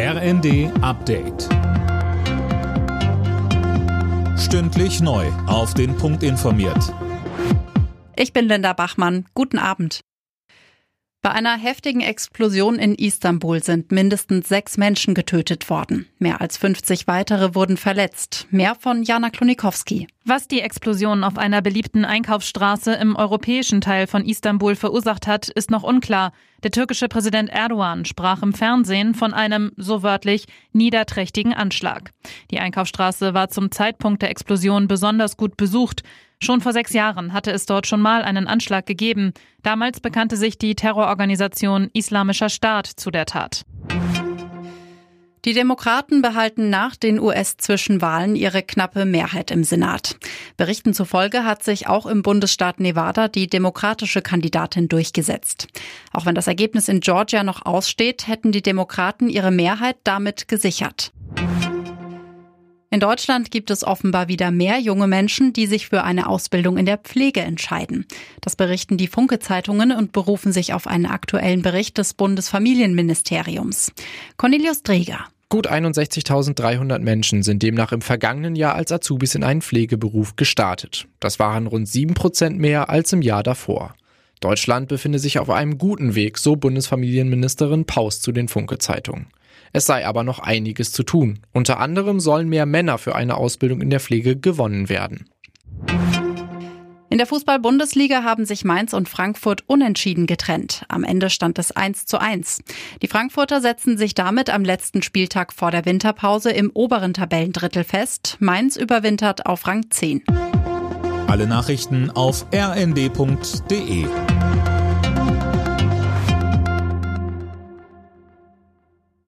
RND Update. Stündlich neu. Auf den Punkt informiert. Ich bin Linda Bachmann. Guten Abend. Bei einer heftigen Explosion in Istanbul sind mindestens sechs Menschen getötet worden. Mehr als 50 weitere wurden verletzt. Mehr von Jana Klonikowski. Was die Explosion auf einer beliebten Einkaufsstraße im europäischen Teil von Istanbul verursacht hat, ist noch unklar. Der türkische Präsident Erdogan sprach im Fernsehen von einem, so wörtlich, niederträchtigen Anschlag. Die Einkaufsstraße war zum Zeitpunkt der Explosion besonders gut besucht. Schon vor sechs Jahren hatte es dort schon mal einen Anschlag gegeben. Damals bekannte sich die Terrororganisation Islamischer Staat zu der Tat. Die Demokraten behalten nach den US-Zwischenwahlen ihre knappe Mehrheit im Senat. Berichten zufolge hat sich auch im Bundesstaat Nevada die demokratische Kandidatin durchgesetzt. Auch wenn das Ergebnis in Georgia noch aussteht, hätten die Demokraten ihre Mehrheit damit gesichert. In Deutschland gibt es offenbar wieder mehr junge Menschen, die sich für eine Ausbildung in der Pflege entscheiden. Das berichten die Funke-Zeitungen und berufen sich auf einen aktuellen Bericht des Bundesfamilienministeriums. Cornelius Dreger. Gut 61.300 Menschen sind demnach im vergangenen Jahr als Azubis in einen Pflegeberuf gestartet. Das waren rund 7 Prozent mehr als im Jahr davor. Deutschland befinde sich auf einem guten Weg, so Bundesfamilienministerin Paus zu den Funke-Zeitungen. Es sei aber noch einiges zu tun. Unter anderem sollen mehr Männer für eine Ausbildung in der Pflege gewonnen werden. In der Fußball-Bundesliga haben sich Mainz und Frankfurt unentschieden getrennt. Am Ende stand es 1 zu 1. Die Frankfurter setzen sich damit am letzten Spieltag vor der Winterpause im oberen Tabellendrittel fest. Mainz überwintert auf Rang 10. Alle Nachrichten auf rnd.de